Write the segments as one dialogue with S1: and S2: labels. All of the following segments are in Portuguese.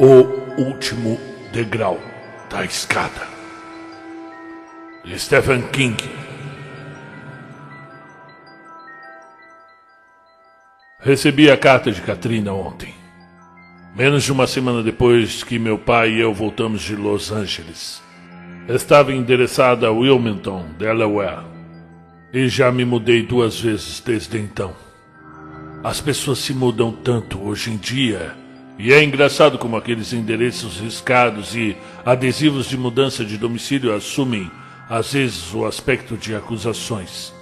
S1: O último degrau da escada. Stephen King. Recebi a carta de Katrina ontem. Menos de uma semana depois que meu pai e eu voltamos de Los Angeles. Estava endereçada a Wilmington, Delaware. E já me mudei duas vezes desde então. As pessoas se mudam tanto hoje em dia. E é engraçado como aqueles endereços riscados e adesivos de mudança de domicílio assumem, às vezes, o aspecto de acusações.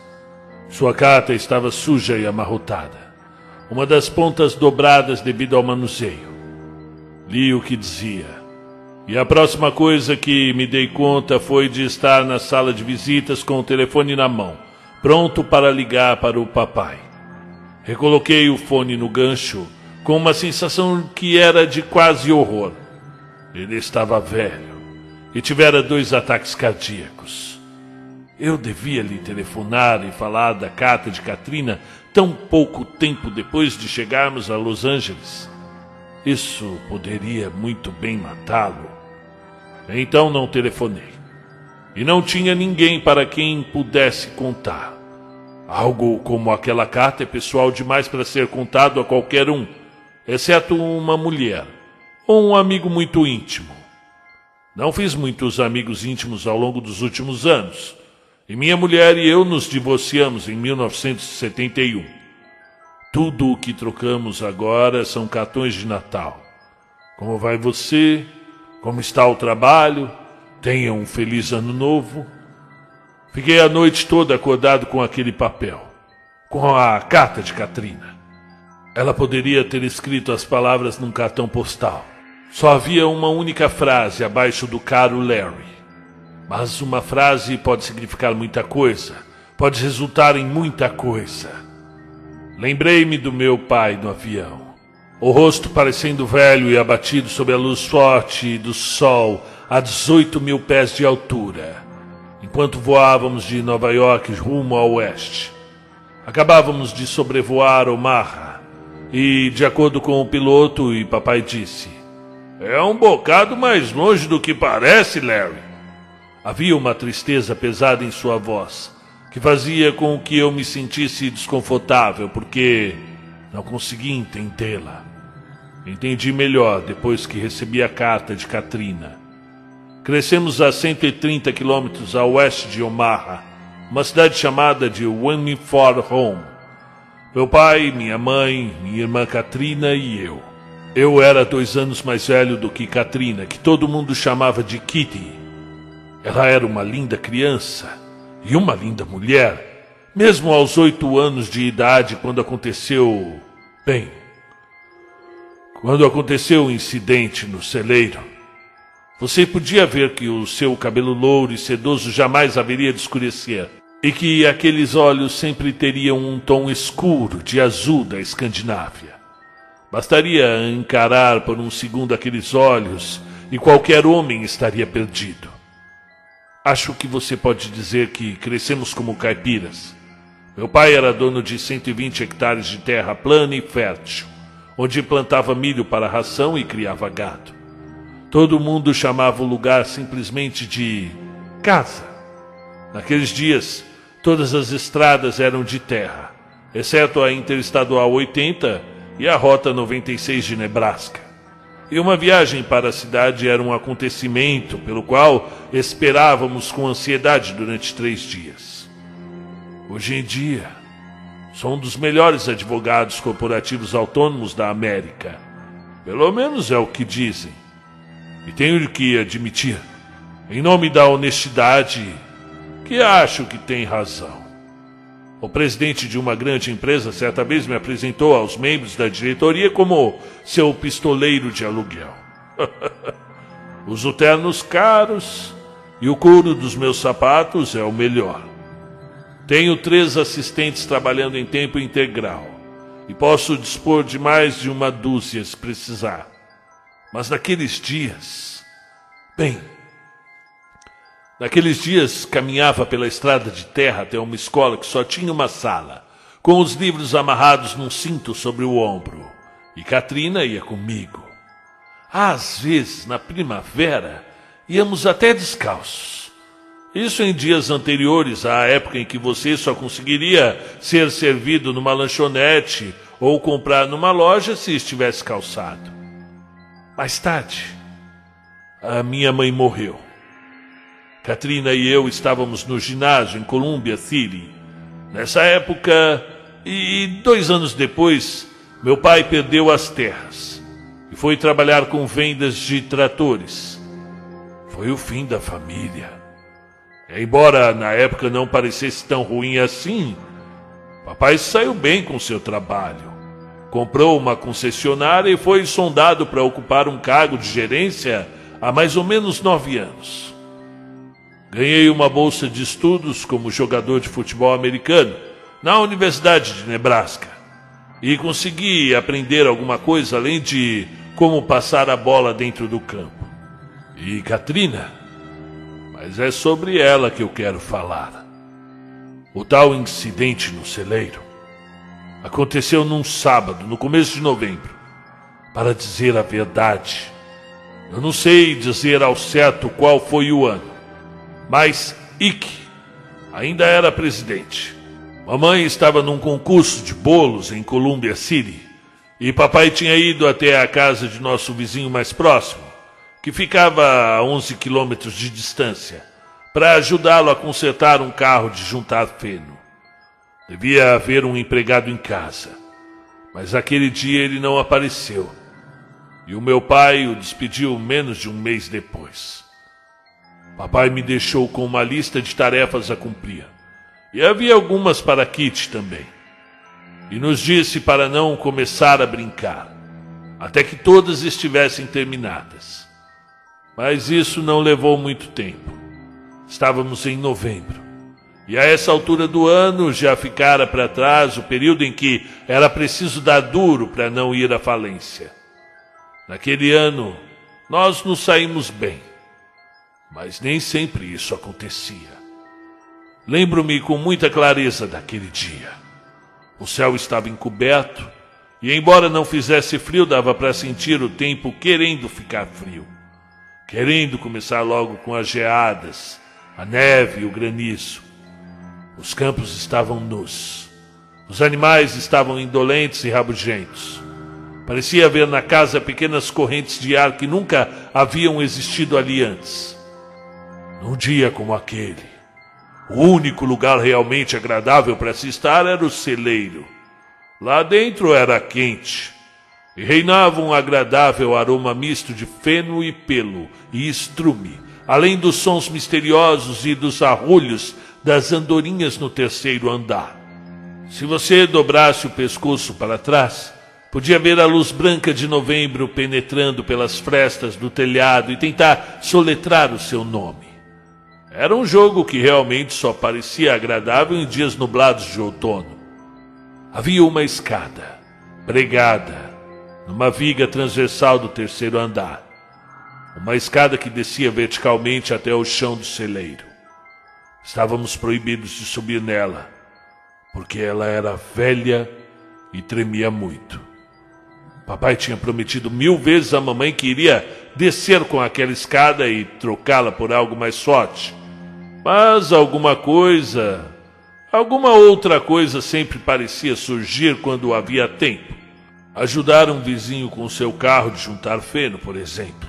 S1: Sua carta estava suja e amarrotada, uma das pontas dobradas devido ao manuseio. Li o que dizia. E a próxima coisa que me dei conta foi de estar na sala de visitas com o telefone na mão, pronto para ligar para o papai. Recoloquei o fone no gancho com uma sensação que era de quase horror. Ele estava velho e tivera dois ataques cardíacos. Eu devia lhe telefonar e falar da carta de Katrina tão pouco tempo depois de chegarmos a Los Angeles. Isso poderia muito bem matá-lo. Então não telefonei. E não tinha ninguém para quem pudesse contar. Algo como aquela carta é pessoal demais para ser contado a qualquer um, exceto uma mulher ou um amigo muito íntimo. Não fiz muitos amigos íntimos ao longo dos últimos anos, e minha mulher e eu nos divorciamos em 1971. Tudo o que trocamos agora são cartões de Natal. Como vai você? Como está o trabalho? Tenha um feliz ano novo. Fiquei a noite toda acordado com aquele papel, com a carta de Katrina. Ela poderia ter escrito as palavras num cartão postal. Só havia uma única frase abaixo do caro Larry. Mas uma frase pode significar muita coisa, pode resultar em muita coisa. Lembrei-me do meu pai no avião. O rosto parecendo velho e abatido sob a luz forte do sol a 18 mil pés de altura enquanto voávamos de Nova York rumo ao oeste. Acabávamos de sobrevoar Omaha e, de acordo com o piloto, e papai disse: É um bocado mais longe do que parece, Larry. Havia uma tristeza pesada em sua voz, que fazia com que eu me sentisse desconfortável, porque não conseguia entendê-la. Entendi melhor depois que recebi a carta de Katrina. Crescemos a 130 quilômetros a oeste de Omaha, uma cidade chamada de Wynford Home. Meu pai, minha mãe, minha irmã Katrina e eu. Eu era dois anos mais velho do que Katrina, que todo mundo chamava de Kitty. Ela era uma linda criança e uma linda mulher, mesmo aos oito anos de idade, quando aconteceu. Bem, quando aconteceu o incidente no celeiro. Você podia ver que o seu cabelo louro e sedoso jamais haveria de escurecer, e que aqueles olhos sempre teriam um tom escuro de azul da Escandinávia. Bastaria encarar por um segundo aqueles olhos e qualquer homem estaria perdido. Acho que você pode dizer que crescemos como caipiras. Meu pai era dono de 120 hectares de terra plana e fértil, onde plantava milho para ração e criava gado. Todo mundo chamava o lugar simplesmente de casa. Naqueles dias, todas as estradas eram de terra, exceto a Interestadual 80 e a Rota 96 de Nebraska. E uma viagem para a cidade era um acontecimento pelo qual esperávamos com ansiedade durante três dias. Hoje em dia, sou um dos melhores advogados corporativos autônomos da América. Pelo menos é o que dizem. E tenho que admitir, em nome da honestidade, que acho que tem razão. O presidente de uma grande empresa certa vez me apresentou aos membros da diretoria como seu pistoleiro de aluguel. Uso ternos caros e o couro dos meus sapatos é o melhor. Tenho três assistentes trabalhando em tempo integral e posso dispor de mais de uma dúzia se precisar. Mas naqueles dias, bem, naqueles dias caminhava pela estrada de terra até uma escola que só tinha uma sala, com os livros amarrados num cinto sobre o ombro, e Katrina ia comigo. Às vezes, na primavera, íamos até descalços. Isso em dias anteriores à época em que você só conseguiria ser servido numa lanchonete ou comprar numa loja se estivesse calçado. Mais tarde, a minha mãe morreu. Katrina e eu estávamos no ginásio em Columbia City. Nessa época, e dois anos depois, meu pai perdeu as terras e foi trabalhar com vendas de tratores. Foi o fim da família. Embora na época não parecesse tão ruim assim, papai saiu bem com seu trabalho. Comprou uma concessionária e foi sondado para ocupar um cargo de gerência há mais ou menos nove anos. Ganhei uma bolsa de estudos como jogador de futebol americano na Universidade de Nebraska e consegui aprender alguma coisa além de como passar a bola dentro do campo. E Katrina, mas é sobre ela que eu quero falar. O tal incidente no celeiro aconteceu num sábado, no começo de novembro. Para dizer a verdade, eu não sei dizer ao certo qual foi o ano, mas Ike ainda era presidente. Mamãe estava num concurso de bolos em Columbia City e papai tinha ido até a casa de nosso vizinho mais próximo que ficava a 11 quilômetros de distância, para ajudá-lo a consertar um carro de juntar feno. Devia haver um empregado em casa, mas aquele dia ele não apareceu. E o meu pai o despediu menos de um mês depois. Papai me deixou com uma lista de tarefas a cumprir. E havia algumas para Kit também. E nos disse para não começar a brincar, até que todas estivessem terminadas. Mas isso não levou muito tempo. Estávamos em novembro. E a essa altura do ano já ficara para trás o período em que era preciso dar duro para não ir à falência. Naquele ano, nós nos saímos bem. Mas nem sempre isso acontecia. Lembro-me com muita clareza daquele dia. O céu estava encoberto e, embora não fizesse frio, dava para sentir o tempo querendo ficar frio querendo começar logo com as geadas, a neve e o granizo. Os campos estavam nus. Os animais estavam indolentes e rabugentos. Parecia haver na casa pequenas correntes de ar que nunca haviam existido ali antes. Num dia como aquele, o único lugar realmente agradável para se estar era o celeiro. Lá dentro era quente, e reinava um agradável aroma misto de feno e pelo e estrume, além dos sons misteriosos e dos arrulhos das andorinhas no terceiro andar. Se você dobrasse o pescoço para trás, podia ver a luz branca de novembro penetrando pelas frestas do telhado e tentar soletrar o seu nome. Era um jogo que realmente só parecia agradável em dias nublados de outono. Havia uma escada, pregada, numa viga transversal do terceiro andar. Uma escada que descia verticalmente até o chão do celeiro. Estávamos proibidos de subir nela, porque ela era velha e tremia muito. Papai tinha prometido mil vezes à mamãe que iria descer com aquela escada e trocá-la por algo mais forte. Mas alguma coisa, alguma outra coisa sempre parecia surgir quando havia tempo. Ajudar um vizinho com seu carro de juntar feno, por exemplo.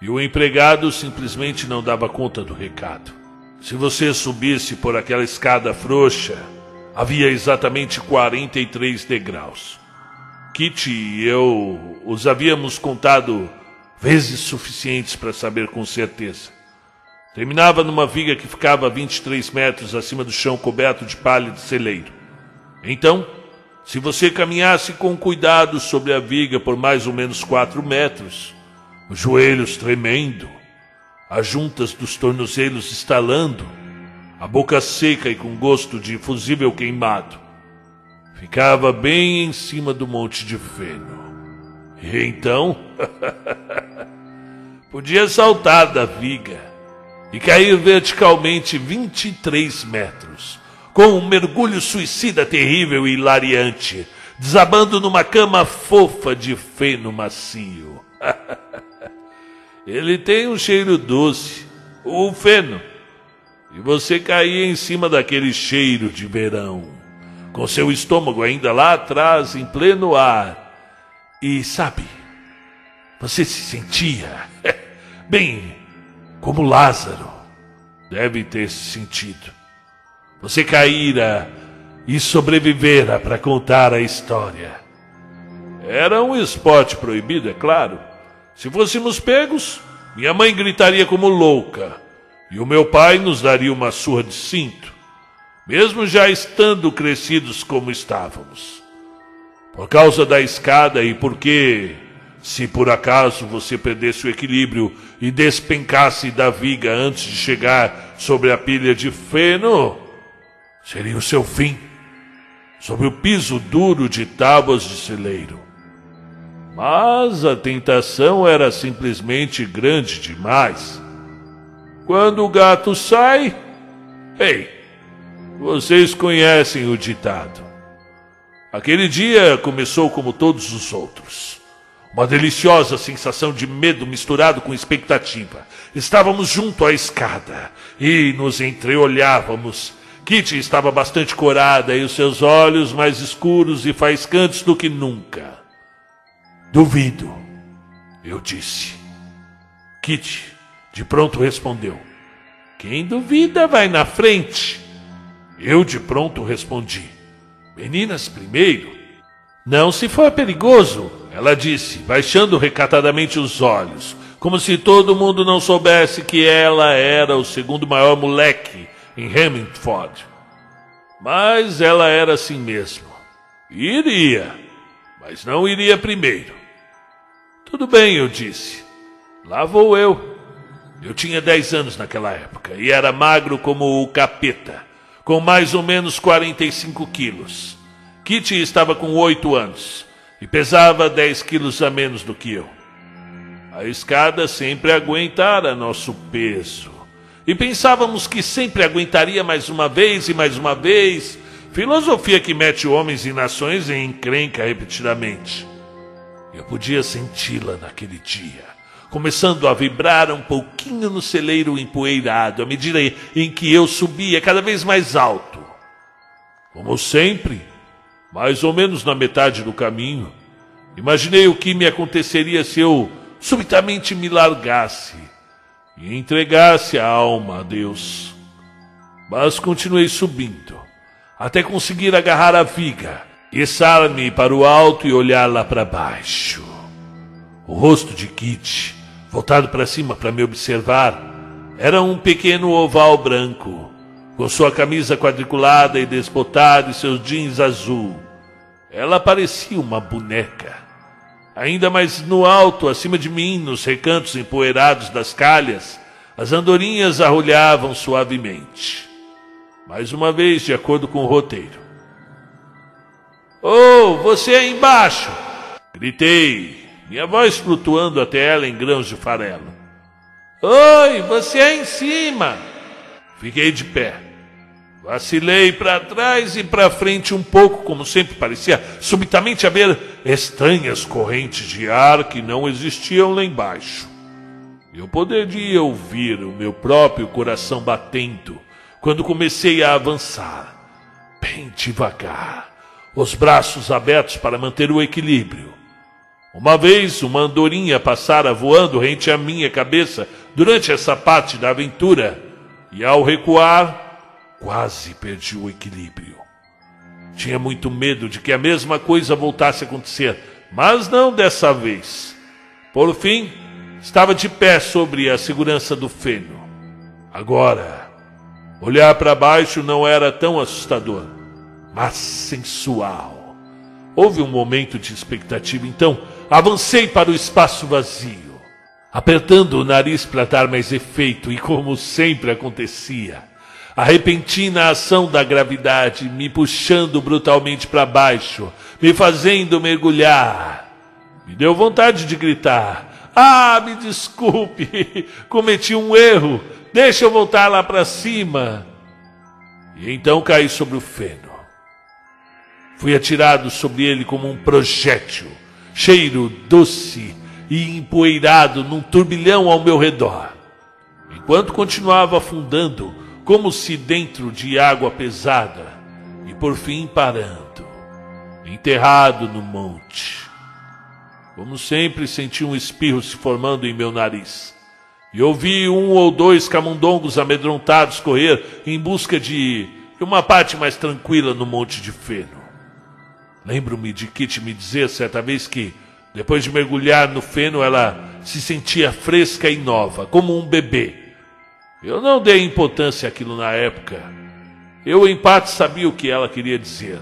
S1: E o empregado simplesmente não dava conta do recado. Se você subisse por aquela escada frouxa, havia exatamente 43 degraus. Kitty e eu os havíamos contado vezes suficientes para saber com certeza. Terminava numa viga que ficava a 23 metros acima do chão coberto de palha de celeiro. Então, se você caminhasse com cuidado sobre a viga por mais ou menos quatro metros, os joelhos tremendo, as juntas dos tornozelos estalando, a boca seca e com gosto de fusível queimado, ficava bem em cima do monte de feno. E então, podia saltar da viga e cair verticalmente 23 metros com um mergulho suicida terrível e hilariante, desabando numa cama fofa de feno macio. Ele tem um cheiro doce, o feno. E você caía em cima daquele cheiro de verão, com seu estômago ainda lá atrás, em pleno ar. E sabe, você se sentia bem como Lázaro deve ter sentido. Você caíra e sobrevivera para contar a história. Era um esporte proibido, é claro. Se fôssemos pegos, minha mãe gritaria como louca e o meu pai nos daria uma surra de cinto, mesmo já estando crescidos como estávamos. Por causa da escada e porque, se por acaso você perdesse o equilíbrio e despencasse da viga antes de chegar sobre a pilha de feno, seria o seu fim, sobre o piso duro de tábuas de celeiro. Mas a tentação era simplesmente grande demais. Quando o gato sai. Ei, vocês conhecem o ditado. Aquele dia começou como todos os outros. Uma deliciosa sensação de medo misturado com expectativa. Estávamos junto à escada e nos entreolhávamos. Kitty estava bastante corada e os seus olhos mais escuros e faiscantes do que nunca. Duvido, eu disse. Kitty de pronto respondeu: Quem duvida vai na frente. Eu de pronto respondi: Meninas primeiro. Não se for perigoso, ela disse, baixando recatadamente os olhos, como se todo mundo não soubesse que ela era o segundo maior moleque em Hemmingford. Mas ela era assim mesmo. Iria, mas não iria primeiro. Tudo bem, eu disse. Lá vou eu. Eu tinha 10 anos naquela época e era magro como o capeta, com mais ou menos 45 quilos. Kitty estava com 8 anos e pesava 10 quilos a menos do que eu. A escada sempre aguentara nosso peso. E pensávamos que sempre aguentaria mais uma vez e mais uma vez. Filosofia que mete homens e nações em encrenca repetidamente. Eu podia senti-la naquele dia começando a vibrar um pouquinho no celeiro empoeirado, à medida em que eu subia cada vez mais alto. Como sempre, mais ou menos na metade do caminho, imaginei o que me aconteceria se eu subitamente me largasse e entregasse a alma a Deus. Mas continuei subindo, até conseguir agarrar a viga, içar-me para o alto e olhar lá para baixo. O rosto de Kit voltado para cima para me observar, era um pequeno oval branco, com sua camisa quadriculada e desbotada e seus jeans azul. Ela parecia uma boneca. Ainda mais no alto, acima de mim, nos recantos empoeirados das calhas, as andorinhas arrulhavam suavemente. Mais uma vez, de acordo com o roteiro. Oh, você aí embaixo! Gritei, minha voz flutuando até ela em grãos de farelo. Oi, você é em cima! Fiquei de pé. Vacilei para trás e para frente um pouco, como sempre parecia subitamente haver estranhas correntes de ar que não existiam lá embaixo. Eu poderia ouvir o meu próprio coração batendo quando comecei a avançar, bem devagar, os braços abertos para manter o equilíbrio. Uma vez uma andorinha passara voando rente à minha cabeça durante essa parte da aventura, e ao recuar, quase perdi o equilíbrio. Tinha muito medo de que a mesma coisa voltasse a acontecer, mas não dessa vez. Por fim, estava de pé sobre a segurança do feno. Agora, olhar para baixo não era tão assustador, mas sensual. Houve um momento de expectativa, então Avancei para o espaço vazio, apertando o nariz para dar mais efeito, e como sempre acontecia, a repentina ação da gravidade me puxando brutalmente para baixo, me fazendo mergulhar. Me deu vontade de gritar: Ah, me desculpe, cometi um erro, deixa eu voltar lá para cima. E então caí sobre o feno. Fui atirado sobre ele como um projétil cheiro doce e empoeirado num turbilhão ao meu redor. Enquanto continuava afundando, como se dentro de água pesada, e por fim parando, enterrado no monte. Como sempre, senti um espirro se formando em meu nariz. E ouvi um ou dois camundongos amedrontados correr em busca de uma parte mais tranquila no Monte de Feno. Lembro-me de Kitty me dizer certa vez que, depois de mergulhar no feno, ela se sentia fresca e nova, como um bebê. Eu não dei importância àquilo na época. Eu, em parte, sabia o que ela queria dizer.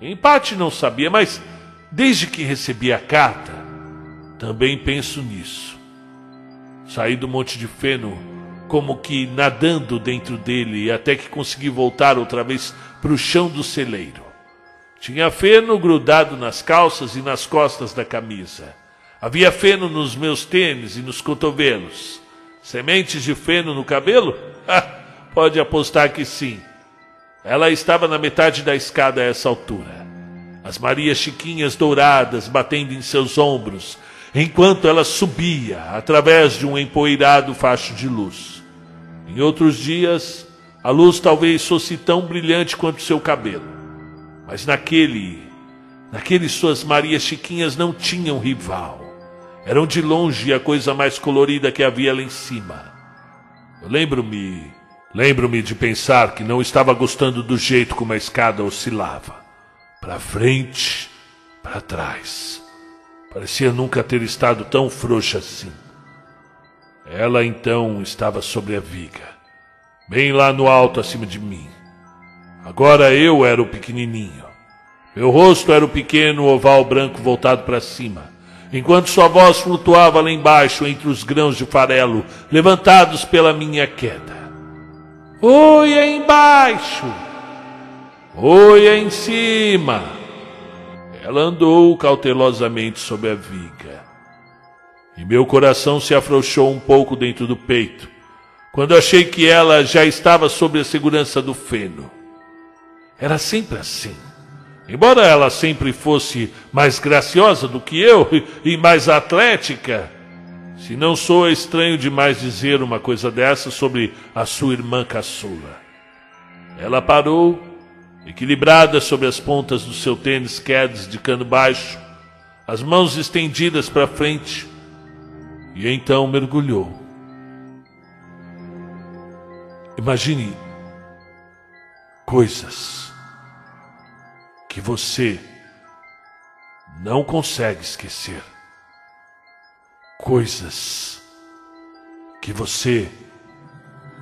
S1: Em parte, não sabia, mas desde que recebi a carta, também penso nisso. Saí do Monte de Feno como que nadando dentro dele até que consegui voltar outra vez para o chão do celeiro. Tinha feno grudado nas calças e nas costas da camisa. Havia feno nos meus tênis e nos cotovelos. Sementes de feno no cabelo? Pode apostar que sim. Ela estava na metade da escada a essa altura. As Marias Chiquinhas douradas batendo em seus ombros, enquanto ela subia através de um empoeirado facho de luz. Em outros dias, a luz talvez fosse tão brilhante quanto seu cabelo. Mas naquele, naquele suas Marias Chiquinhas não tinham rival. Eram de longe a coisa mais colorida que havia lá em cima. Eu lembro-me, lembro-me de pensar que não estava gostando do jeito como a escada oscilava. Para frente, para trás. Parecia nunca ter estado tão frouxa assim. Ela então estava sobre a viga, bem lá no alto acima de mim. Agora eu era o pequenininho. Meu rosto era o pequeno oval branco voltado para cima, enquanto sua voz flutuava lá embaixo entre os grãos de farelo levantados pela minha queda. Oi aí embaixo! Oi aí em cima! Ela andou cautelosamente sobre a viga. E meu coração se afrouxou um pouco dentro do peito, quando achei que ela já estava sob a segurança do feno. Era sempre assim. Embora ela sempre fosse mais graciosa do que eu e mais atlética, se não sou estranho demais dizer uma coisa dessa sobre a sua irmã caçula. Ela parou, equilibrada sobre as pontas do seu tênis Keds de cano baixo, as mãos estendidas para frente, e então mergulhou. Imagine coisas que você não consegue esquecer. Coisas que você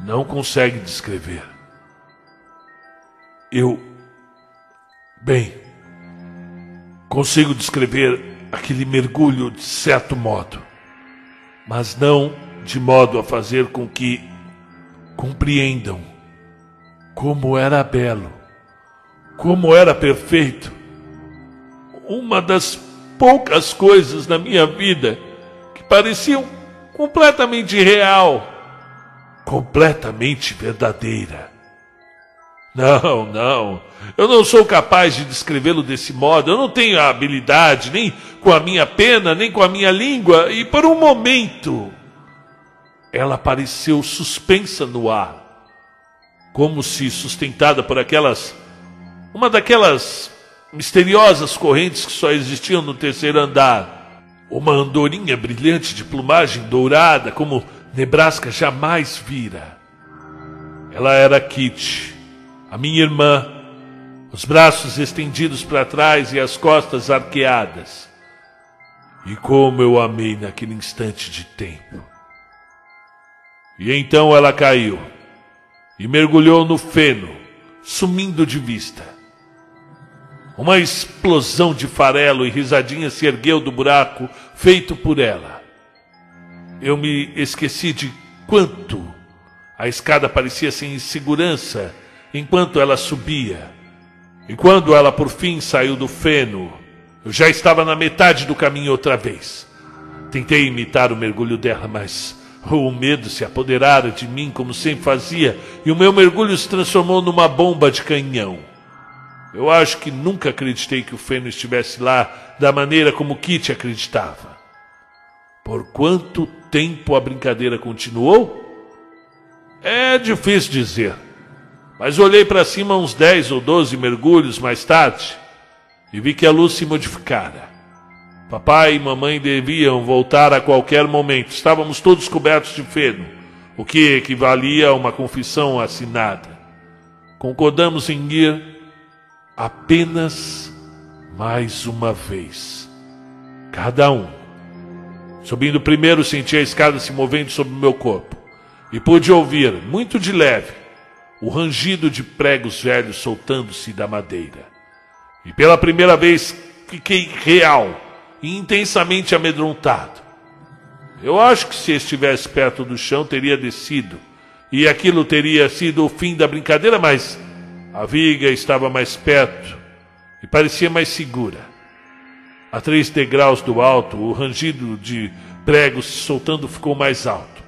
S1: não consegue descrever. Eu, bem, consigo descrever aquele mergulho de certo modo, mas não de modo a fazer com que compreendam como era belo como era perfeito. Uma das poucas coisas na minha vida que pareciam completamente real, completamente verdadeira. Não, não. Eu não sou capaz de descrevê-lo desse modo. Eu não tenho a habilidade, nem com a minha pena, nem com a minha língua. E por um momento, ela pareceu suspensa no ar, como se sustentada por aquelas uma daquelas misteriosas correntes que só existiam no terceiro andar. Uma andorinha brilhante de plumagem dourada, como Nebraska jamais vira. Ela era Kitty, a minha irmã, os braços estendidos para trás e as costas arqueadas. E como eu amei naquele instante de tempo. E então ela caiu e mergulhou no feno, sumindo de vista. Uma explosão de farelo e risadinha se ergueu do buraco feito por ela. Eu me esqueci de quanto a escada parecia sem insegurança enquanto ela subia. E quando ela por fim saiu do feno, eu já estava na metade do caminho outra vez. Tentei imitar o mergulho dela, mas o medo se apoderara de mim como sempre fazia, e o meu mergulho se transformou numa bomba de canhão. Eu acho que nunca acreditei que o Feno estivesse lá da maneira como Kitty acreditava. Por quanto tempo a brincadeira continuou? É difícil dizer, mas olhei para cima uns 10 ou 12 mergulhos mais tarde e vi que a luz se modificara. Papai e mamãe deviam voltar a qualquer momento. Estávamos todos cobertos de feno, o que equivalia a uma confissão assinada. Concordamos em ir apenas mais uma vez. Cada um. Subindo primeiro, senti a escada se movendo sobre o meu corpo e pude ouvir, muito de leve, o rangido de pregos velhos soltando-se da madeira. E pela primeira vez fiquei real e intensamente amedrontado. Eu acho que se estivesse perto do chão teria descido e aquilo teria sido o fim da brincadeira, mas a viga estava mais perto e parecia mais segura. A três degraus do alto, o rangido de pregos soltando ficou mais alto.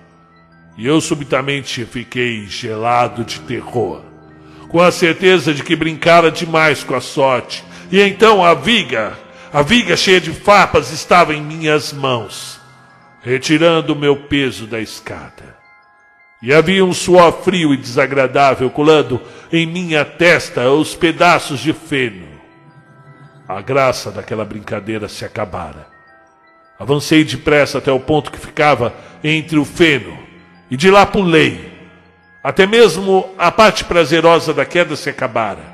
S1: E eu subitamente fiquei gelado de terror, com a certeza de que brincara demais com a sorte e então a viga, a viga cheia de farpas estava em minhas mãos, retirando o meu peso da escada. E havia um suor frio e desagradável colando em minha testa os pedaços de feno. A graça daquela brincadeira se acabara. Avancei depressa até o ponto que ficava entre o feno, e de lá pulei. Até mesmo a parte prazerosa da queda se acabara.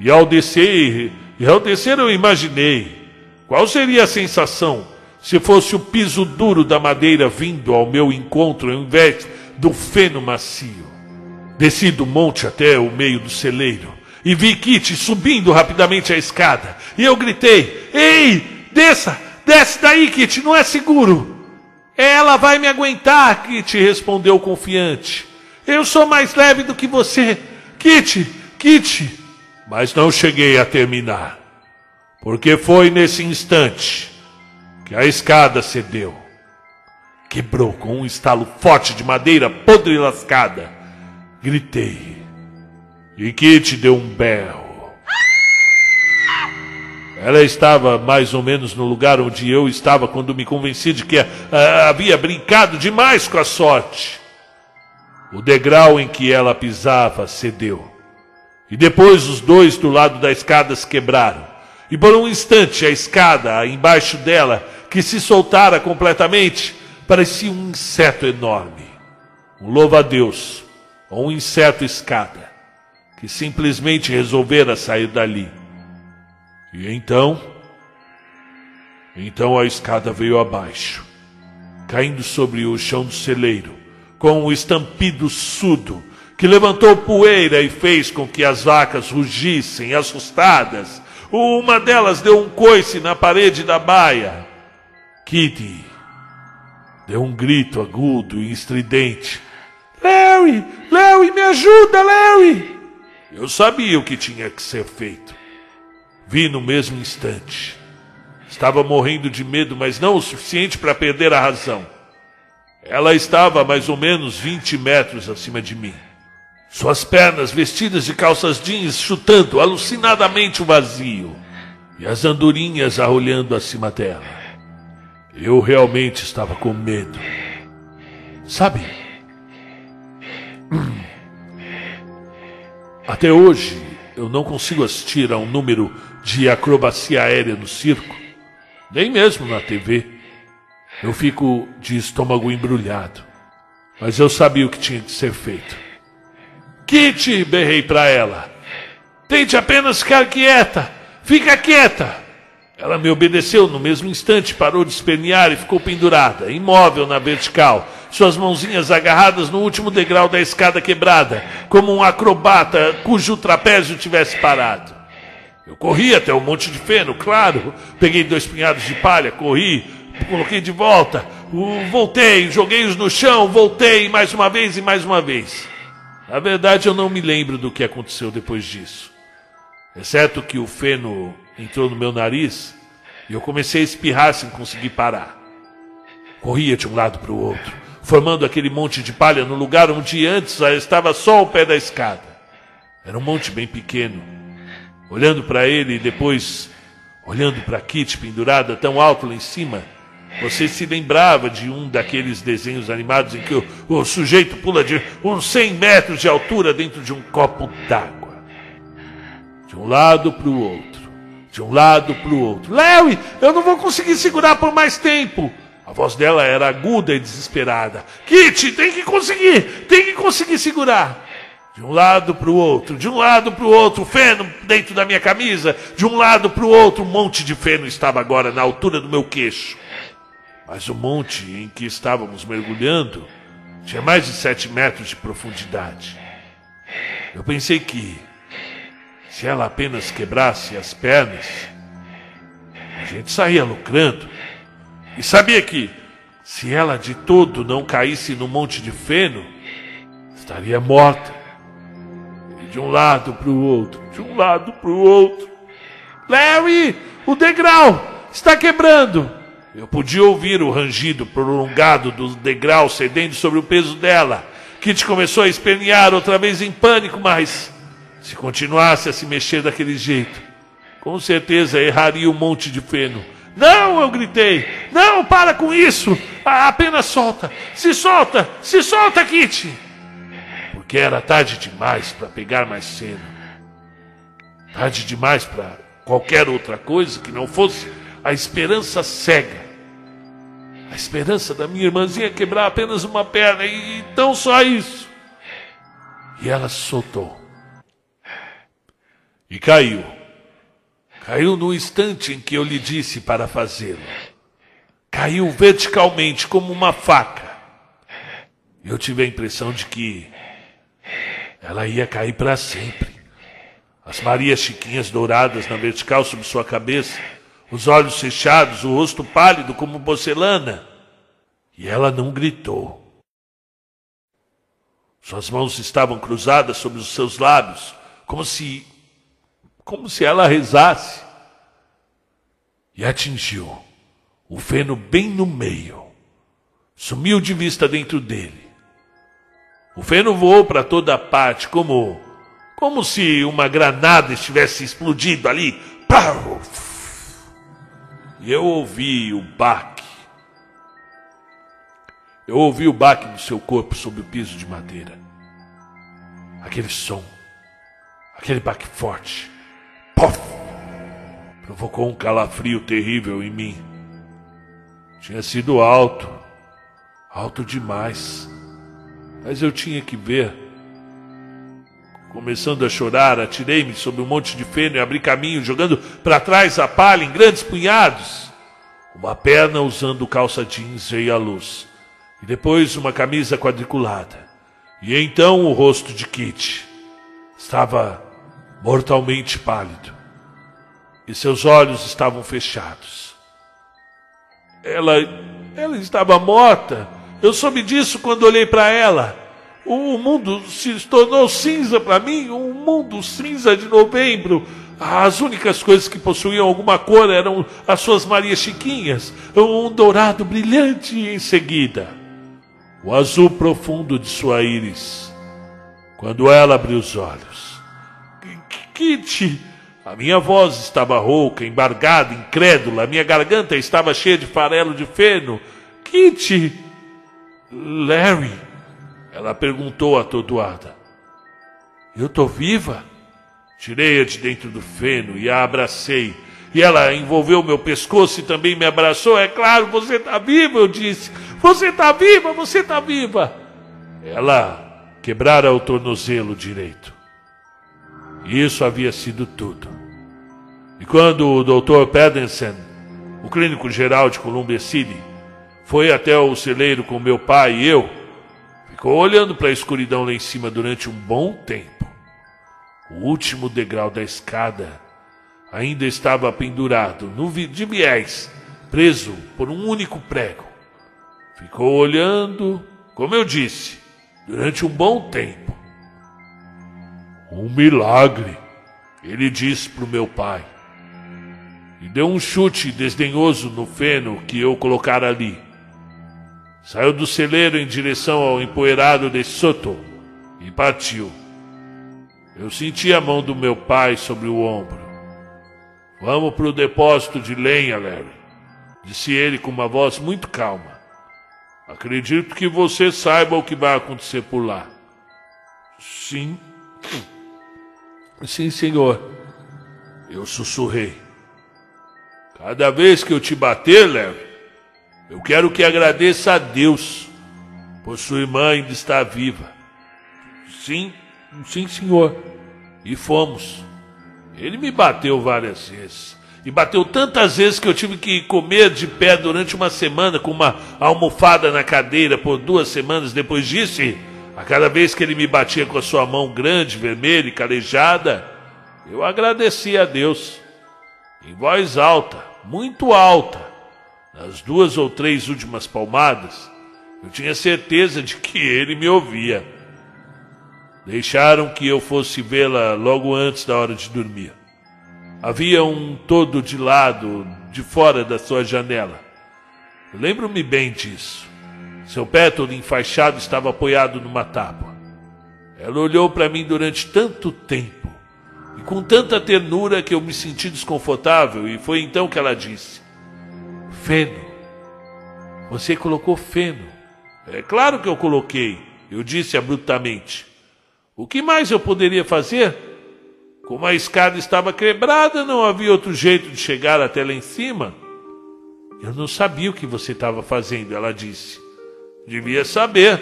S1: E ao descer e ao descer eu imaginei qual seria a sensação se fosse o piso duro da madeira vindo ao meu encontro ao invés do feno macio. Desci do monte até o meio do celeiro e vi Kitty subindo rapidamente a escada. E eu gritei: Ei, desça, desce daí, Kitty, não é seguro. Ela vai me aguentar, Kitty respondeu confiante. Eu sou mais leve do que você. Kitty, Kitty, mas não cheguei a terminar, porque foi nesse instante que a escada cedeu. Quebrou com um estalo forte de madeira podre e lascada. Gritei. E Kitty deu um berro. Ela estava mais ou menos no lugar onde eu estava quando me convenci de que uh, havia brincado demais com a sorte. O degrau em que ela pisava cedeu. E depois os dois do lado da escada se quebraram. E por um instante a escada embaixo dela, que se soltara completamente, parecia um inseto enorme. Um louva-a-Deus, ou um inseto escada, que simplesmente resolvera sair dali. E então, então a escada veio abaixo, caindo sobre o chão do celeiro, com um estampido surdo que levantou poeira e fez com que as vacas rugissem, assustadas. Uma delas deu um coice na parede da baia. Kitty deu um grito agudo e estridente. Larry! Larry, me ajuda, Larry! Eu sabia o que tinha que ser feito. Vi no mesmo instante. Estava morrendo de medo, mas não o suficiente para perder a razão. Ela estava a mais ou menos 20 metros acima de mim. Suas pernas vestidas de calças jeans chutando alucinadamente o vazio. E as andorinhas arrolhando acima dela. Eu realmente estava com medo. Sabe? Até hoje eu não consigo assistir a um número de acrobacia aérea no circo, nem mesmo na TV. Eu fico de estômago embrulhado. Mas eu sabia o que tinha que ser feito. Kitty, berrei para ela. Tente apenas ficar quieta. Fica quieta. Ela me obedeceu no mesmo instante, parou de espernear e ficou pendurada, imóvel na vertical, suas mãozinhas agarradas no último degrau da escada quebrada, como um acrobata cujo trapézio tivesse parado. Eu corri até o monte de feno, claro. Peguei dois punhados de palha, corri, coloquei de volta, voltei, joguei-os no chão, voltei mais uma vez e mais uma vez. Na verdade, eu não me lembro do que aconteceu depois disso. Exceto que o feno entrou no meu nariz e eu comecei a espirrar sem conseguir parar. Corria de um lado para o outro, formando aquele monte de palha no lugar onde antes estava só o pé da escada. Era um monte bem pequeno. Olhando para ele e depois olhando para Kitty pendurada tão alto lá em cima, você se lembrava de um daqueles desenhos animados em que o, o sujeito pula de uns 100 metros de altura dentro de um copo d'água. De um lado para o outro. De um lado para o outro. Larry, eu não vou conseguir segurar por mais tempo. A voz dela era aguda e desesperada. Kitty, tem que conseguir, tem que conseguir segurar. De um lado para o outro, de um lado para o outro, feno dentro da minha camisa, de um lado para o outro, um monte de feno estava agora na altura do meu queixo. Mas o monte em que estávamos mergulhando tinha mais de sete metros de profundidade. Eu pensei que, se ela apenas quebrasse as pernas, a gente saía lucrando. E sabia que, se ela de todo não caísse no monte de feno, estaria morta de um lado para o outro, de um lado para o outro. Larry, o degrau está quebrando. Eu podia ouvir o rangido prolongado do degrau cedendo sobre o peso dela. Kit começou a espernear outra vez em pânico, mas se continuasse a se mexer daquele jeito, com certeza erraria um monte de feno. Não, eu gritei. Não, para com isso. Apenas solta. Se solta, se solta, Kit que era tarde demais para pegar mais cedo. Tarde demais para qualquer outra coisa que não fosse a esperança cega. A esperança da minha irmãzinha quebrar apenas uma perna e então só isso. E ela soltou. E caiu. Caiu no instante em que eu lhe disse para fazê-lo. Caiu verticalmente como uma faca. Eu tive a impressão de que ela ia cair para sempre. As Marias Chiquinhas douradas na vertical sobre sua cabeça, os olhos fechados, o rosto pálido como porcelana. E ela não gritou. Suas mãos estavam cruzadas sobre os seus lábios, como se como se ela rezasse. E atingiu o feno bem no meio. Sumiu de vista dentro dele. O feno voou para toda parte, como, como se uma granada estivesse explodindo ali. E eu ouvi o baque. Eu ouvi o baque do seu corpo sobre o piso de madeira. Aquele som, aquele baque forte, pof, provocou um calafrio terrível em mim. Tinha sido alto, alto demais mas eu tinha que ver. Começando a chorar, atirei-me sobre um monte de feno e abri caminho, jogando para trás a palha em grandes punhados. Uma perna usando calça jeans veio à luz, e depois uma camisa quadriculada. E então o rosto de Kit estava mortalmente pálido, e seus olhos estavam fechados. Ela, ela estava morta. Eu soube disso quando olhei para ela. O mundo se tornou cinza para mim, um mundo cinza de novembro. As únicas coisas que possuíam alguma cor eram as suas Marias Chiquinhas, um dourado brilhante em seguida, o azul profundo de sua íris. Quando ela abriu os olhos, Kitty, a minha voz estava rouca, embargada, incrédula, a minha garganta estava cheia de farelo de feno. Kitty, Larry, ela perguntou atordoada. Eu tô viva? Tirei-a de dentro do feno e a abracei. E ela envolveu meu pescoço e também me abraçou. É claro, você está viva, eu disse. Você está viva, você está viva. Ela quebrara o tornozelo direito. Isso havia sido tudo. E quando o Dr. Pedersen, o clínico geral de Columbia City, foi até o celeiro com meu pai e eu, ficou olhando para a escuridão lá em cima durante um bom tempo. O último degrau da escada ainda estava pendurado no de viés, preso por um único prego. Ficou olhando, como eu disse, durante um bom tempo. Um milagre, ele disse para o meu pai. E deu um chute desdenhoso no feno que eu colocara ali. Saiu do celeiro em direção ao empoeirado de Soto e partiu. Eu senti a mão do meu pai sobre o ombro. Vamos para o depósito de lenha, Larry. disse ele com uma voz muito calma. Acredito que você saiba o que vai acontecer por lá. Sim. Sim, senhor. Eu sussurrei. Cada vez que eu te bater, Larry, eu quero que agradeça a Deus, por sua irmã ainda estar viva. Sim, sim, senhor. E fomos. Ele me bateu várias vezes. E bateu tantas vezes que eu tive que comer de pé durante uma semana com uma almofada na cadeira por duas semanas depois disso. E a cada vez que ele me batia com a sua mão grande, vermelha e calejada, eu agradecia a Deus. Em voz alta, muito alta, nas duas ou três últimas palmadas, eu tinha certeza de que ele me ouvia. Deixaram que eu fosse vê-la logo antes da hora de dormir. Havia um todo de lado, de fora da sua janela. Lembro-me bem disso. Seu pé todo enfaixado estava apoiado numa tábua. Ela olhou para mim durante tanto tempo e com tanta ternura que eu me senti desconfortável, e foi então que ela disse: Feno, você colocou feno. É claro que eu coloquei, eu disse abruptamente. O que mais eu poderia fazer? Como a escada estava quebrada, não havia outro jeito de chegar até lá em cima. Eu não sabia o que você estava fazendo, ela disse. Devia saber.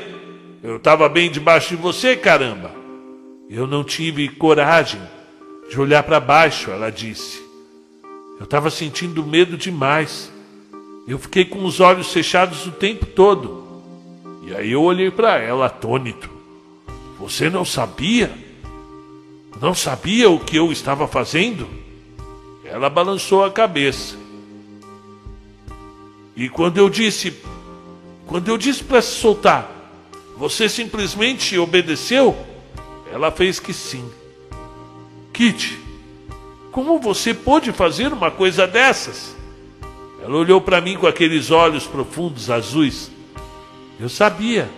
S1: Eu estava bem debaixo de você, caramba. Eu não tive coragem de olhar para baixo, ela disse. Eu estava sentindo medo demais. Eu fiquei com os olhos fechados o tempo todo. E aí eu olhei para ela atônito. Você não sabia? Não sabia o que eu estava fazendo? Ela balançou a cabeça. E quando eu disse, quando eu disse para se soltar, você simplesmente obedeceu? Ela fez que sim. Kit, como você pôde fazer uma coisa dessas? Ela olhou para mim com aqueles olhos profundos azuis. Eu sabia.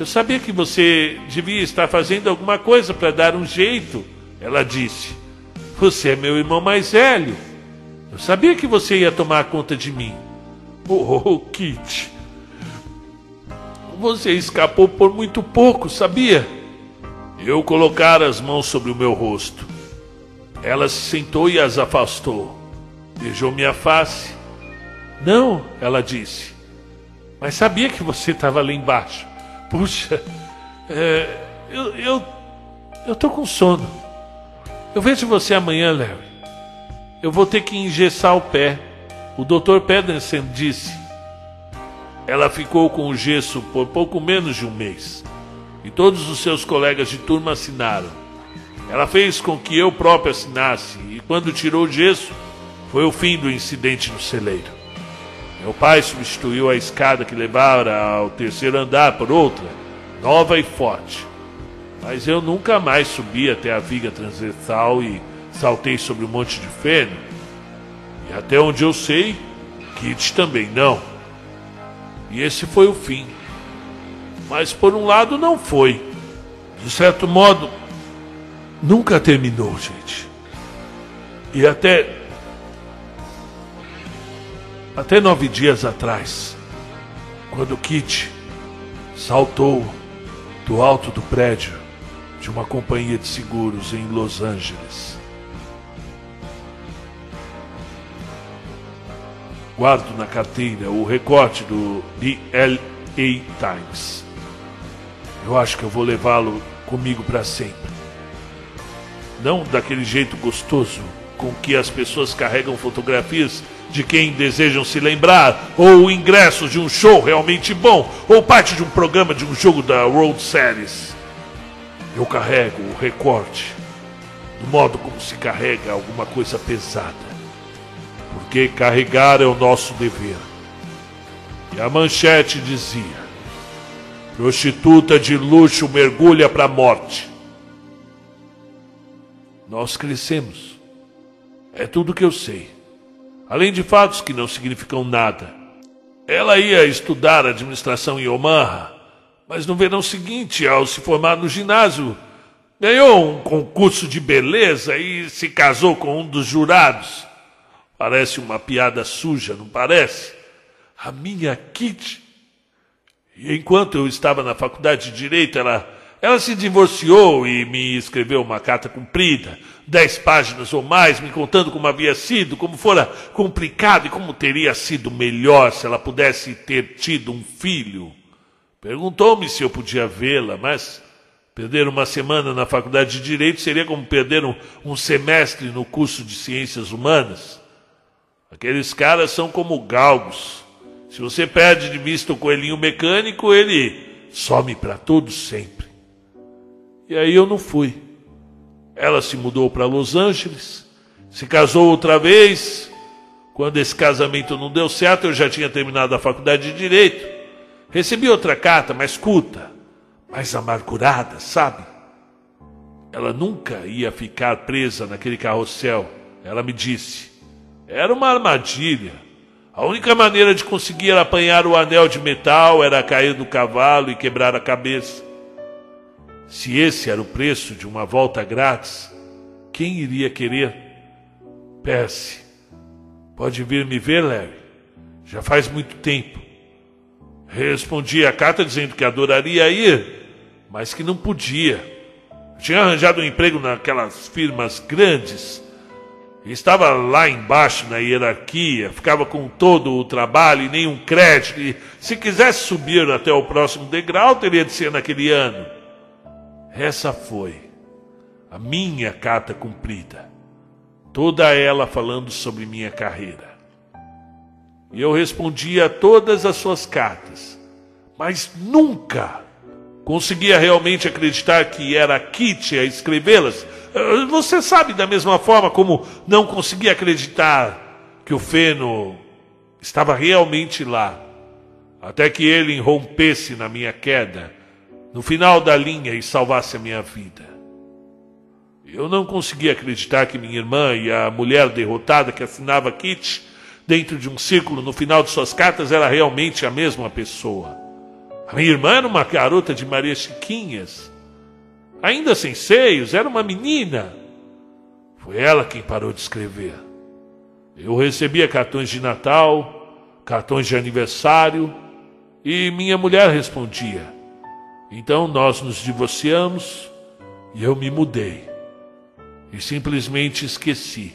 S1: Eu sabia que você devia estar fazendo alguma coisa para dar um jeito, ela disse. Você é meu irmão mais velho. Eu sabia que você ia tomar conta de mim. Oh, oh Kit. Você escapou por muito pouco, sabia? Eu colocara as mãos sobre o meu rosto. Ela se sentou e as afastou. Beijou minha face. Não, ela disse. Mas sabia que você estava ali embaixo. Puxa, é, eu, eu, eu tô com sono. Eu vejo você amanhã, Larry. Eu vou ter que engessar o pé. O Dr. Pedersen disse. Ela ficou com o gesso por pouco menos de um mês. E todos os seus colegas de turma assinaram. Ela fez com que eu próprio assinasse. E quando tirou o gesso, foi o fim do incidente no celeiro. Meu pai substituiu a escada que levara ao terceiro andar por outra, nova e forte. Mas eu nunca mais subi até a viga transversal e saltei sobre um monte de feno. E até onde eu sei, Kit também não. E esse foi o fim. Mas por um lado não foi. De certo modo, nunca terminou, gente. E até até nove dias atrás, quando Kit saltou do alto do prédio de uma companhia de seguros em Los Angeles. Guardo na carteira o recorte do The LA Times. Eu acho que eu vou levá-lo comigo para sempre. Não daquele jeito gostoso com que as pessoas carregam fotografias de quem desejam se lembrar, ou ingressos de um show realmente bom, ou parte de um programa de um jogo da World Series. Eu carrego o recorte do modo como se carrega alguma coisa pesada, porque carregar é o nosso dever. E a manchete dizia: prostituta de luxo mergulha para a morte. Nós crescemos. É tudo que eu sei além de fatos que não significam nada. Ela ia estudar administração em Omaha, mas no verão seguinte, ao se formar no ginásio, ganhou um concurso de beleza e se casou com um dos jurados. Parece uma piada suja, não parece? A minha Kitty. E enquanto eu estava na faculdade de Direito, ela, ela se divorciou e me escreveu uma carta comprida, dez páginas ou mais, me contando como havia sido, como fora complicado e como teria sido melhor se ela pudesse ter tido um filho. Perguntou-me se eu podia vê-la, mas perder uma semana na faculdade de Direito seria como perder um, um semestre no curso de Ciências Humanas. Aqueles caras são como galgos. Se você perde de vista o coelhinho mecânico, ele some para todo sempre. E aí eu não fui. Ela se mudou para Los Angeles, se casou outra vez. Quando esse casamento não deu certo, eu já tinha terminado a faculdade de Direito. Recebi outra carta mais curta, mais amargurada, sabe? Ela nunca ia ficar presa naquele carrossel. Ela me disse. Era uma armadilha. A única maneira de conseguir apanhar o anel de metal era cair do cavalo e quebrar a cabeça. Se esse era o preço de uma volta grátis, quem iria querer? Percy, pode vir me ver, Larry? Já faz muito tempo. Respondi a carta dizendo que adoraria ir, mas que não podia. Tinha arranjado um emprego naquelas firmas grandes. Estava lá embaixo na hierarquia, ficava com todo o trabalho e nenhum crédito. E se quisesse subir até o próximo degrau, teria de ser naquele ano. Essa foi a minha carta cumprida, toda ela falando sobre minha carreira. E eu respondi a todas as suas cartas, mas nunca conseguia realmente acreditar que era Kitty a escrevê-las. Você sabe da mesma forma como não conseguia acreditar que o Feno estava realmente lá, até que ele irrompesse na minha queda no final da linha e salvasse a minha vida. Eu não conseguia acreditar que minha irmã e a mulher derrotada que assinava Kit dentro de um círculo no final de suas cartas era realmente a mesma pessoa. A minha irmã era uma garota de Maria Chiquinhas, ainda sem seios, era uma menina. Foi ela quem parou de escrever. Eu recebia cartões de Natal, cartões de aniversário, e minha mulher respondia. Então nós nos divorciamos e eu me mudei. E simplesmente esqueci.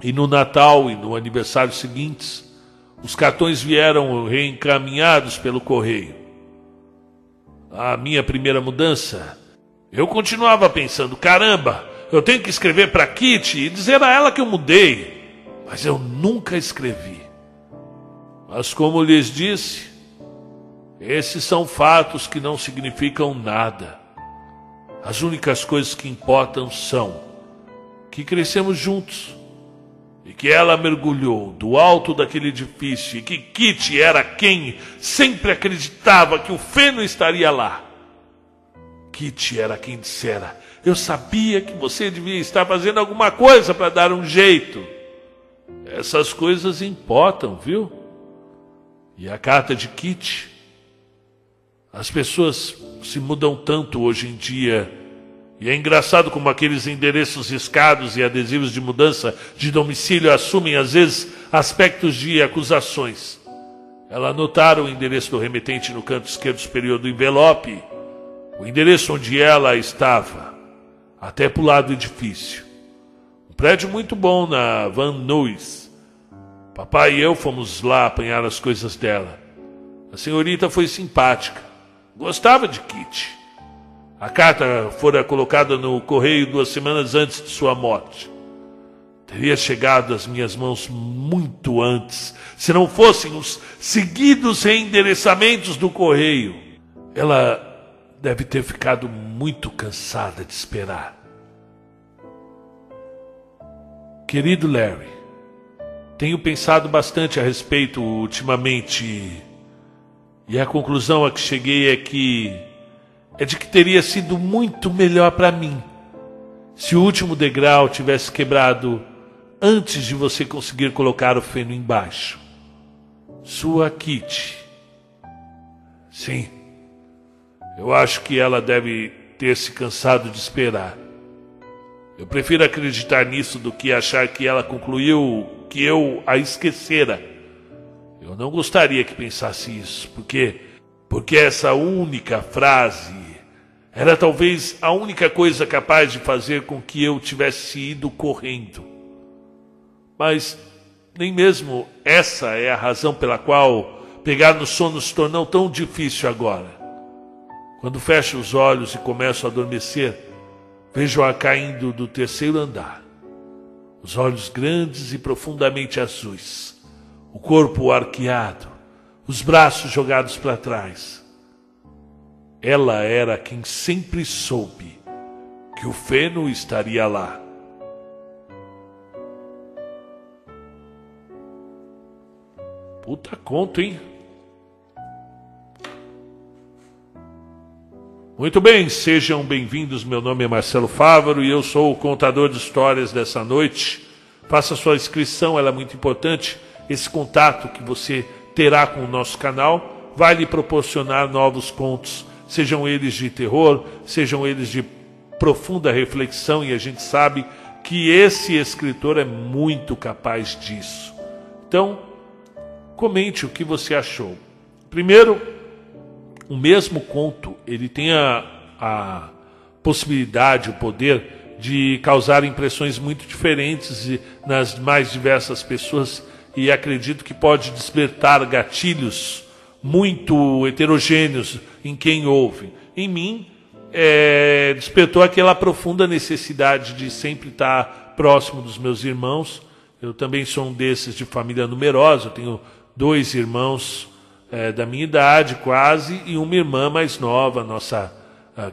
S1: E no Natal e no aniversário seguintes, os cartões vieram reencaminhados pelo correio. A minha primeira mudança, eu continuava pensando: caramba, eu tenho que escrever para Kitty e dizer a ela que eu mudei. Mas eu nunca escrevi. Mas como lhes disse, esses são fatos que não significam nada. As únicas coisas que importam são que crescemos juntos e que ela mergulhou do alto daquele edifício e que Kitty era quem sempre acreditava que o feno estaria lá. Kitty era quem dissera: Eu sabia que você devia estar fazendo alguma coisa para dar um jeito. Essas coisas importam, viu? E a carta de Kitty as pessoas se mudam tanto hoje em dia. E é engraçado como aqueles endereços riscados e adesivos de mudança de domicílio assumem, às vezes, aspectos de acusações. Ela anotara o endereço do remetente no canto esquerdo superior do envelope, o endereço onde ela estava, até para o lado do edifício. Um prédio muito bom na Van Nuys. Papai e eu fomos lá apanhar as coisas dela. A senhorita foi simpática. Gostava de Kit. A carta fora colocada no correio duas semanas antes de sua morte. Teria chegado às minhas mãos muito antes, se não fossem os seguidos reendereçamentos do correio. Ela deve ter ficado muito cansada de esperar. Querido Larry, tenho pensado bastante a respeito ultimamente e a conclusão a que cheguei é que é de que teria sido muito melhor para mim se o último degrau tivesse quebrado antes de você conseguir colocar o feno embaixo. Sua Kitty. Sim. Eu acho que ela deve ter se cansado de esperar. Eu prefiro acreditar nisso do que achar que ela concluiu que eu a esquecera. Eu não gostaria que pensasse isso, porque porque essa única frase era talvez a única coisa capaz de fazer com que eu tivesse ido correndo. Mas nem mesmo essa é a razão pela qual pegar no sono se tornou tão difícil agora. Quando fecho os olhos e começo a adormecer, vejo-a caindo do terceiro andar. Os olhos grandes e profundamente azuis, o corpo arqueado, os braços jogados para trás. Ela era quem sempre soube que o feno estaria lá. Puta conto, hein? Muito bem, sejam bem-vindos. Meu nome é Marcelo Fávaro e eu sou o contador de histórias dessa noite. Faça sua inscrição, ela é muito importante. Esse contato que você terá com o nosso canal vai lhe proporcionar novos contos, sejam eles de terror, sejam eles de profunda reflexão, e a gente sabe que esse escritor é muito capaz disso. Então, comente o que você achou. Primeiro, o mesmo conto ele tem a, a possibilidade, o poder de causar impressões muito diferentes nas mais diversas pessoas e acredito que pode despertar gatilhos muito heterogêneos em quem ouve. Em mim, é, despertou aquela profunda necessidade de sempre estar próximo dos meus irmãos. Eu também sou um desses de família numerosa, eu tenho dois irmãos é, da minha idade quase, e uma irmã mais nova, nossa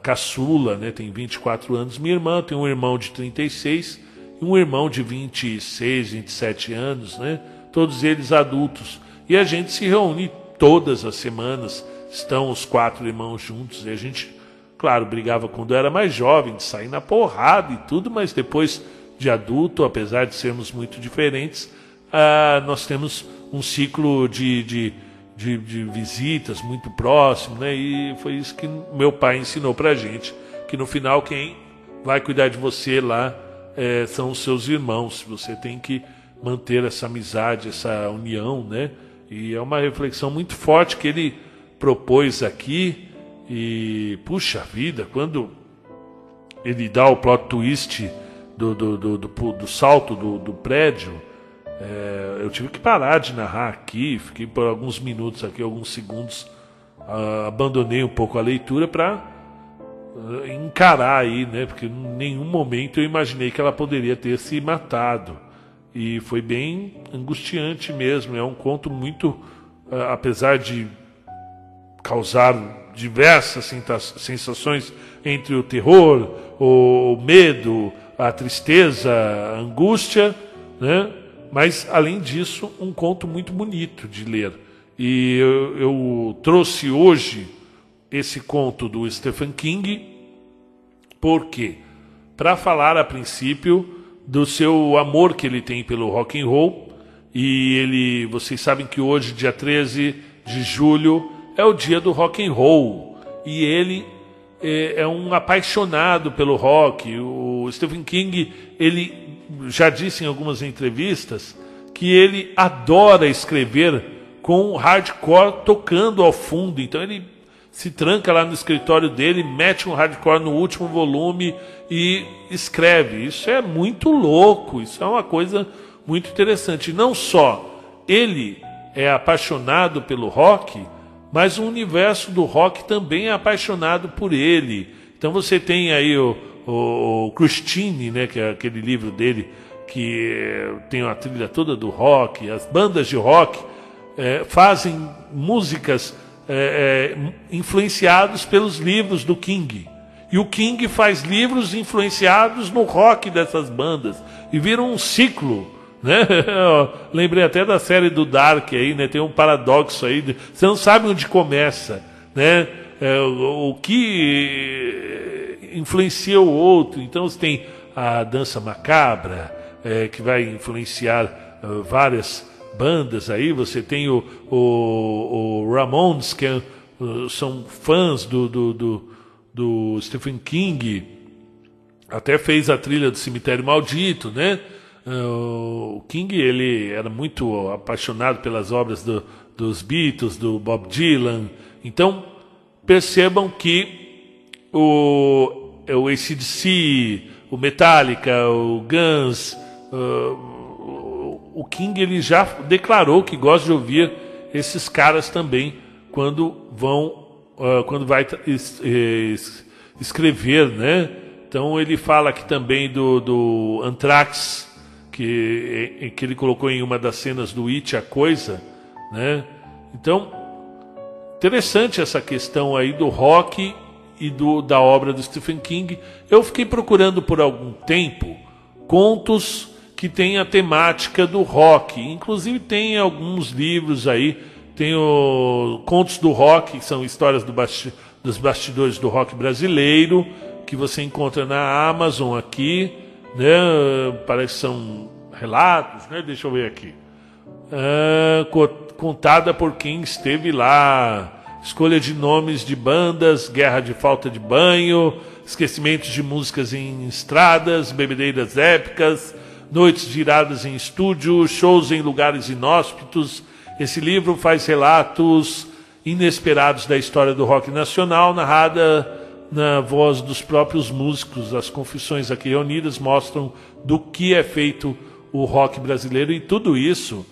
S1: caçula, né, tem 24 anos. Minha irmã tem um irmão de 36 e um irmão de 26, 27 anos, né, todos eles adultos. E a gente se reúne todas as semanas, estão os quatro irmãos juntos, e a gente, claro, brigava quando era mais jovem, de sair na porrada e tudo, mas depois de adulto, apesar de sermos muito diferentes, ah, nós temos um ciclo de, de de, de visitas muito próximo, né? E foi isso que meu pai ensinou para gente, que no final quem vai cuidar de você lá é, são os seus irmãos. Você tem que manter essa amizade, essa união, né? E é uma reflexão muito forte que ele propôs aqui. E puxa vida, quando ele dá o plot twist do, do, do, do, do salto do, do prédio é, eu tive que parar de narrar aqui, fiquei por alguns minutos aqui, alguns segundos, abandonei um pouco a leitura para ah, encarar aí, né? Porque em nenhum momento eu imaginei que ela poderia ter se matado. E foi bem angustiante mesmo. É um conto muito, uh, apesar de causar diversas sensações entre o terror, o medo, a tristeza, a angústia, né? Mas, além disso, um conto muito bonito de ler. E eu, eu trouxe hoje esse conto do Stephen King, por quê? Para falar, a princípio, do seu amor que ele tem pelo rock and roll. E ele, vocês sabem que hoje, dia 13 de julho, é o dia do rock and roll. E ele é, é um apaixonado pelo rock. O Stephen King, ele já disse em algumas entrevistas que ele adora escrever com hardcore tocando ao fundo. Então ele se tranca lá no escritório dele, mete um hardcore no último volume e escreve. Isso é muito louco, isso é uma coisa muito interessante. Não só ele é apaixonado pelo rock, mas o universo do rock também é apaixonado por ele. Então você tem aí o, o, o Christine, né, que é aquele livro dele que tem a trilha toda do rock, as bandas de rock é, fazem músicas é, é, influenciados pelos livros do King. E o King faz livros influenciados no rock dessas bandas. E vira um ciclo. Né? lembrei até da série do Dark aí, né? Tem um paradoxo aí. Você não sabe onde começa. Né? É, o, o que influencia o outro. Então você tem a dança macabra, é, que vai influenciar uh, várias bandas aí. Você tem o, o, o Ramones, que é, uh, são fãs do, do, do, do, Stephen King. até fez a trilha do Cemitério Maldito, né? Uh, o King ele era muito apaixonado pelas obras do, dos Beatles, do Bob Dylan. Então percebam que o, o ACDC, o Metallica, o Guns, uh, o King ele já declarou que gosta de ouvir esses caras também quando vão, uh, quando vai es, es, escrever, né? Então ele fala aqui também do, do Anthrax, que, que ele colocou em uma das cenas do It, a coisa, né? Então, interessante essa questão aí do rock e do, da obra do Stephen King. Eu fiquei procurando por algum tempo contos que têm a temática do rock. Inclusive tem alguns livros aí, tem o Contos do Rock, que são histórias do basti dos bastidores do rock brasileiro, que você encontra na Amazon aqui, né? Parece que são relatos, né? Deixa eu ver aqui. Ah, contada por quem esteve lá. Escolha de nomes de bandas, guerra de falta de banho, esquecimentos de músicas em estradas, bebedeiras épicas, noites giradas em estúdio, shows em lugares inóspitos. Esse livro faz relatos inesperados da história do rock nacional, narrada na voz dos próprios músicos. As confissões aqui reunidas mostram do que é feito o rock brasileiro e tudo isso,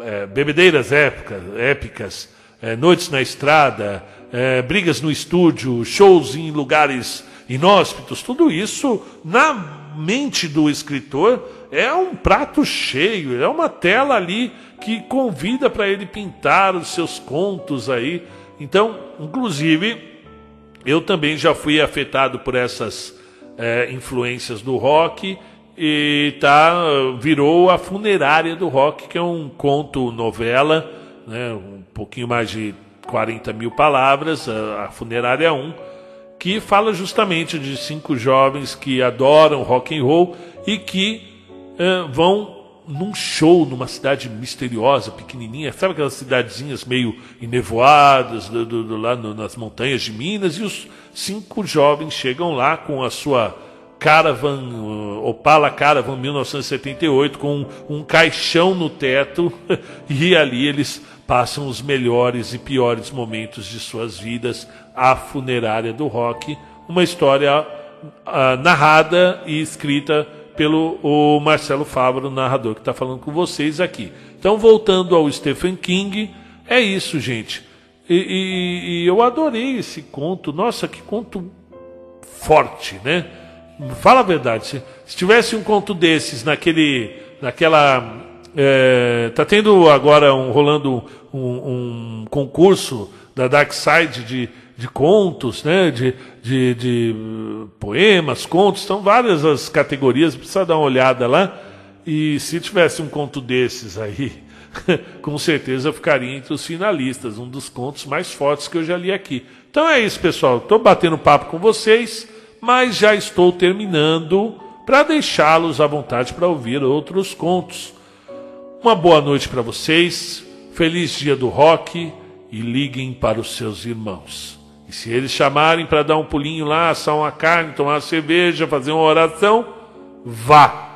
S1: é, bebedeiras épicas, épicas é, noites na estrada, é, brigas no estúdio, shows em lugares inóspitos, tudo isso na mente do escritor é um prato cheio, é uma tela ali que convida para ele pintar os seus contos aí. Então, inclusive, eu também já fui afetado por essas é, influências do rock e tá, virou a funerária do rock, que é um conto novela, né, um pouquinho mais de 40 mil palavras, a, a funerária 1, que fala justamente de cinco jovens que adoram rock and roll e que é, vão num show numa cidade misteriosa, pequenininha, sabe aquelas cidadezinhas meio enevoadas do, do, do, lá no, nas montanhas de Minas, e os cinco jovens chegam lá com a sua Caravan, uh, Opala Caravan 1978, com um caixão no teto, e ali eles passam os melhores e piores momentos de suas vidas, a funerária do rock, uma história uh, narrada e escrita pelo o Marcelo Fávaro, narrador que está falando com vocês aqui. Então, voltando ao Stephen King, é isso, gente. E, e, e, eu adorei esse conto. Nossa, que conto forte, né? Fala a verdade. Se, se tivesse um conto desses naquele, naquela, é, tá tendo agora um rolando um, um concurso da Dark Side de de contos, né? de, de, de poemas, contos, são várias as categorias, precisa dar uma olhada lá. E se tivesse um conto desses aí, com certeza ficaria entre os finalistas, um dos contos mais fortes que eu já li aqui. Então é isso, pessoal. Estou batendo papo com vocês, mas já estou terminando para deixá-los à vontade para ouvir outros contos. Uma boa noite para vocês, feliz dia do rock e liguem para os seus irmãos. E se eles chamarem para dar um pulinho lá, assar uma carne, tomar uma cerveja, fazer uma oração, vá.